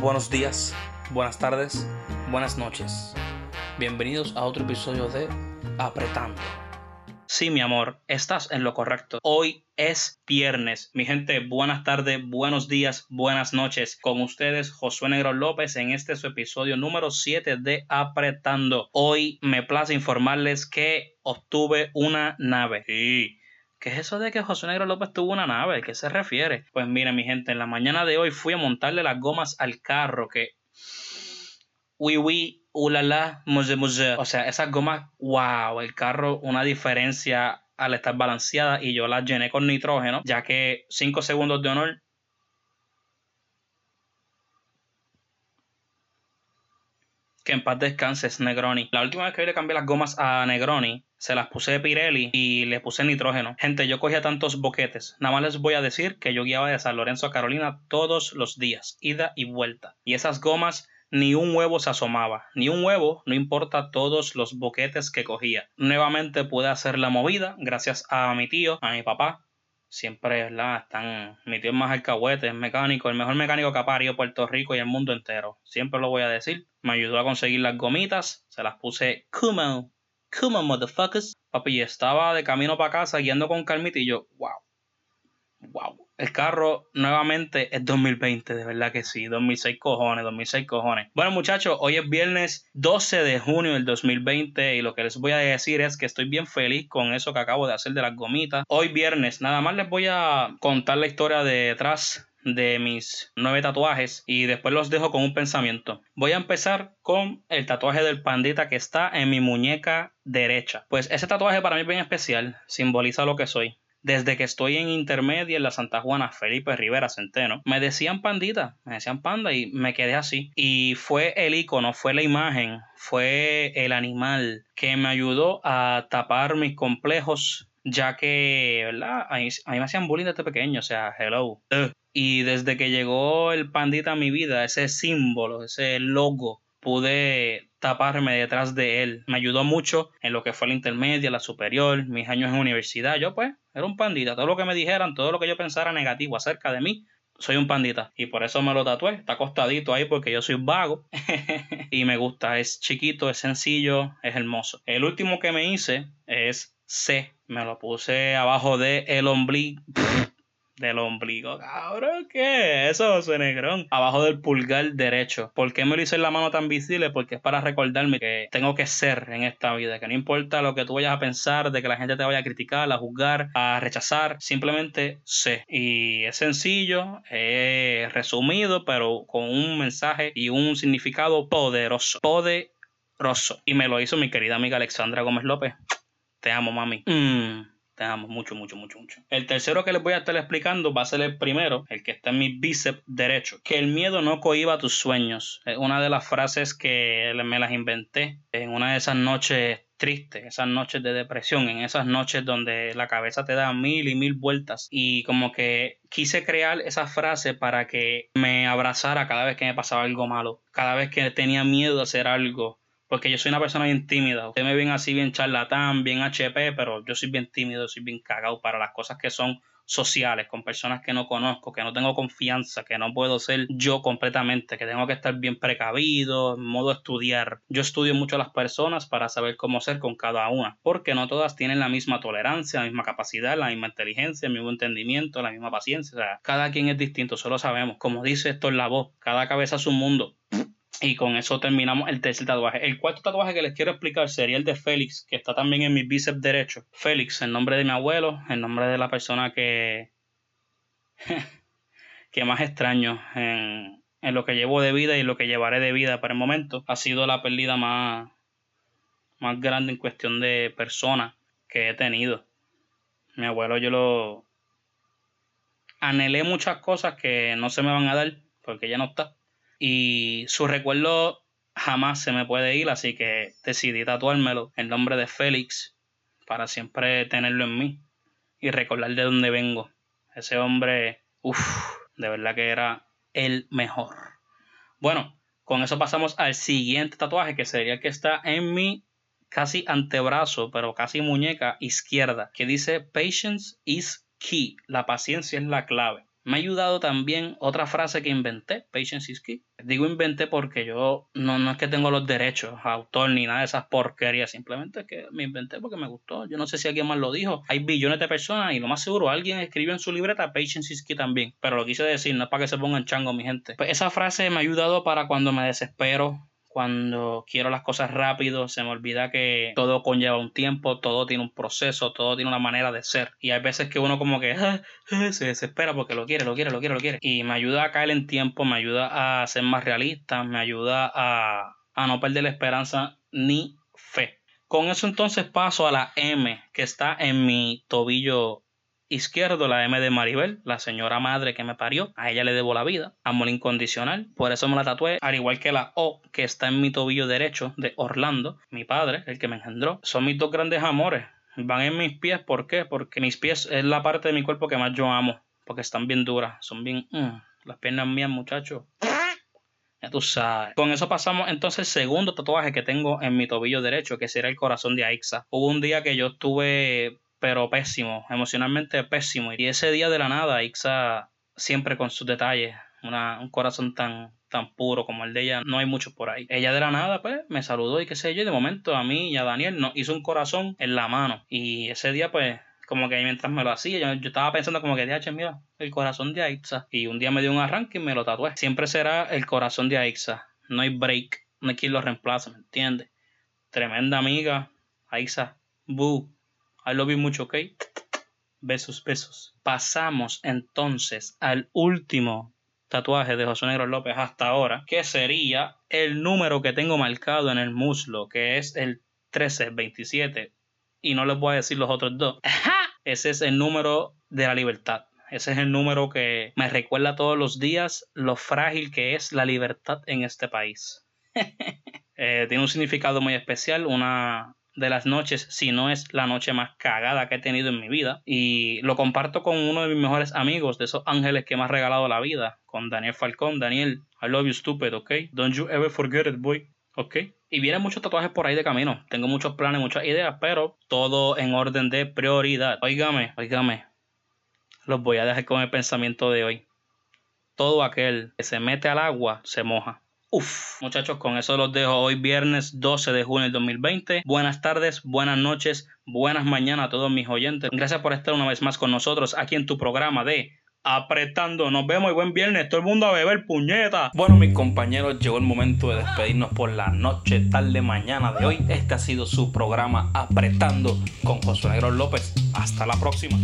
Buenos días, buenas tardes, buenas noches. Bienvenidos a otro episodio de Apretando. Sí, mi amor, estás en lo correcto. Hoy es viernes. Mi gente, buenas tardes, buenos días, buenas noches. Con ustedes, Josué Negro López, en este su episodio número 7 de Apretando. Hoy me place informarles que obtuve una nave. Sí. ¿Qué es eso de que José Negro López tuvo una nave? ¿A qué se refiere? Pues miren, mi gente, en la mañana de hoy fui a montarle las gomas al carro que... Uy, uy, ulala, muse, muse. O sea, esas gomas, wow, el carro, una diferencia al estar balanceada y yo las llené con nitrógeno, ya que 5 segundos de honor que en paz descanses Negroni. La última vez que yo le cambié las gomas a Negroni, se las puse de Pirelli y le puse nitrógeno. Gente, yo cogía tantos boquetes. Nada más les voy a decir que yo guiaba de San Lorenzo a Carolina todos los días, ida y vuelta. Y esas gomas ni un huevo se asomaba, ni un huevo, no importa todos los boquetes que cogía. Nuevamente pude hacer la movida gracias a mi tío, a mi papá, siempre, ¿verdad? Están, mi tío es más alcahuete, es mecánico, el mejor mecánico que ha parido Puerto Rico y el mundo entero. Siempre lo voy a decir. Me ayudó a conseguir las gomitas, se las puse Kumo, Motherfuckers. Papi, estaba de camino para casa guiando con calmita y yo, wow, wow. El carro nuevamente es 2020, de verdad que sí. 2006 cojones, 2006 cojones. Bueno, muchachos, hoy es viernes 12 de junio del 2020 y lo que les voy a decir es que estoy bien feliz con eso que acabo de hacer de las gomitas. Hoy viernes, nada más les voy a contar la historia detrás de mis nueve tatuajes y después los dejo con un pensamiento. Voy a empezar con el tatuaje del pandita que está en mi muñeca derecha. Pues ese tatuaje para mí es bien especial, simboliza lo que soy. Desde que estoy en intermedia en la Santa Juana Felipe Rivera Centeno, me decían pandita, me decían panda y me quedé así. Y fue el icono, fue la imagen, fue el animal que me ayudó a tapar mis complejos, ya que, ¿verdad? A mí, me hacían bullying desde pequeño, o sea, hello. Y desde que llegó el pandita a mi vida, ese símbolo, ese logo, pude taparme detrás de él. Me ayudó mucho en lo que fue la intermedia, la superior, mis años en universidad. Yo pues era un pandita. Todo lo que me dijeran, todo lo que yo pensara negativo acerca de mí, soy un pandita. Y por eso me lo tatué. Está acostadito ahí porque yo soy vago. y me gusta. Es chiquito, es sencillo, es hermoso. El último que me hice es C. Me lo puse abajo de el ombligo del ombligo. Cabrón, ¿qué? Eso, José Negrón. Abajo del pulgar derecho. ¿Por qué me lo hice en la mano tan visible? Porque es para recordarme que tengo que ser en esta vida. Que no importa lo que tú vayas a pensar, de que la gente te vaya a criticar, a juzgar, a rechazar. Simplemente sé. Y es sencillo, es resumido, pero con un mensaje y un significado poderoso. Poderoso. Y me lo hizo mi querida amiga Alexandra Gómez López. Te amo, mami. Mmm. Te mucho, mucho, mucho, mucho. El tercero que les voy a estar explicando va a ser el primero, el que está en mi bíceps derecho. Que el miedo no cohiba tus sueños. Es una de las frases que me las inventé en una de esas noches tristes, esas noches de depresión, en esas noches donde la cabeza te da mil y mil vueltas. Y como que quise crear esa frase para que me abrazara cada vez que me pasaba algo malo, cada vez que tenía miedo de hacer algo porque yo soy una persona bien tímida. Ustedes me ven así bien charlatán, bien HP, pero yo soy bien tímido, soy bien cagado para las cosas que son sociales, con personas que no conozco, que no tengo confianza, que no puedo ser yo completamente, que tengo que estar bien precavido, en modo estudiar. Yo estudio mucho a las personas para saber cómo ser con cada una, porque no todas tienen la misma tolerancia, la misma capacidad, la misma inteligencia, el mismo entendimiento, la misma paciencia. O sea, cada quien es distinto, solo sabemos. Como dice esto en la voz, cada cabeza es un mundo. Y con eso terminamos el tercer tatuaje. El cuarto tatuaje que les quiero explicar sería el de Félix, que está también en mi bíceps derecho. Félix, el nombre de mi abuelo, el nombre de la persona que, que más extraño en, en lo que llevo de vida y lo que llevaré de vida para el momento. Ha sido la pérdida más, más grande en cuestión de persona que he tenido. Mi abuelo yo lo anhelé muchas cosas que no se me van a dar porque ya no está y su recuerdo jamás se me puede ir, así que decidí tatuármelo el nombre de Félix para siempre tenerlo en mí y recordar de dónde vengo. Ese hombre, uff, de verdad que era el mejor. Bueno, con eso pasamos al siguiente tatuaje que sería el que está en mi casi antebrazo, pero casi muñeca izquierda, que dice Patience is key. La paciencia es la clave. Me ha ayudado también otra frase que inventé, patience is key. Digo inventé porque yo no, no es que tengo los derechos autor ni nada de esas porquerías, simplemente es que me inventé porque me gustó. Yo no sé si alguien más lo dijo. Hay billones de personas y lo más seguro alguien escribió en su libreta patience is key también. Pero lo quise decir, no es para que se pongan chango mi gente. Pues esa frase me ha ayudado para cuando me desespero, cuando quiero las cosas rápido, se me olvida que todo conlleva un tiempo, todo tiene un proceso, todo tiene una manera de ser. Y hay veces que uno como que ah, ah", se desespera porque lo quiere, lo quiere, lo quiere, lo quiere. Y me ayuda a caer en tiempo, me ayuda a ser más realista, me ayuda a, a no perder la esperanza ni fe. Con eso entonces paso a la M que está en mi tobillo izquierdo, la M de Maribel, la señora madre que me parió. A ella le debo la vida, amor incondicional. Por eso me la tatué, al igual que la O que está en mi tobillo derecho de Orlando, mi padre, el que me engendró. Son mis dos grandes amores. Van en mis pies, ¿por qué? Porque mis pies es la parte de mi cuerpo que más yo amo. Porque están bien duras, son bien... Mm, las piernas mías, muchachos. Ya tú sabes. Con eso pasamos entonces al segundo tatuaje que tengo en mi tobillo derecho, que será el corazón de Aixa. Hubo un día que yo estuve pero pésimo, emocionalmente pésimo. Y ese día de la nada, Ixa siempre con sus detalles, un corazón tan, tan puro como el de ella, no hay mucho por ahí. Ella de la nada, pues, me saludó y qué sé yo, de momento a mí y a Daniel nos hizo un corazón en la mano. Y ese día, pues, como que mientras me lo hacía, yo, yo estaba pensando como que, DH, mira, el corazón de Aixa. Y un día me dio un arranque y me lo tatué. Siempre será el corazón de Aixa. No hay break, no hay quien lo reemplace, ¿me entiendes? Tremenda amiga, Aixa. Boo. I love you mucho, ¿ok? Besos, besos. Pasamos entonces al último tatuaje de José Negro López hasta ahora, que sería el número que tengo marcado en el muslo, que es el 1327. Y no les voy a decir los otros dos. Ese es el número de la libertad. Ese es el número que me recuerda todos los días lo frágil que es la libertad en este país. Eh, tiene un significado muy especial, una, de las noches, si no es la noche más cagada que he tenido en mi vida. Y lo comparto con uno de mis mejores amigos, de esos ángeles que me ha regalado la vida, con Daniel Falcón. Daniel, I love you stupid, ¿ok? Don't you ever forget it, boy. ¿Ok? Y vienen muchos tatuajes por ahí de camino. Tengo muchos planes, muchas ideas, pero todo en orden de prioridad. Óigame, óigame. Los voy a dejar con el pensamiento de hoy. Todo aquel que se mete al agua se moja. Uf, muchachos, con eso los dejo hoy viernes 12 de junio del 2020. Buenas tardes, buenas noches, buenas mañanas a todos mis oyentes. Gracias por estar una vez más con nosotros aquí en tu programa de Apretando. Nos vemos y buen viernes. Todo el mundo a beber puñeta. Bueno, mis compañeros, llegó el momento de despedirnos por la noche, tarde, mañana de hoy. Este ha sido su programa Apretando con José Negro López. Hasta la próxima.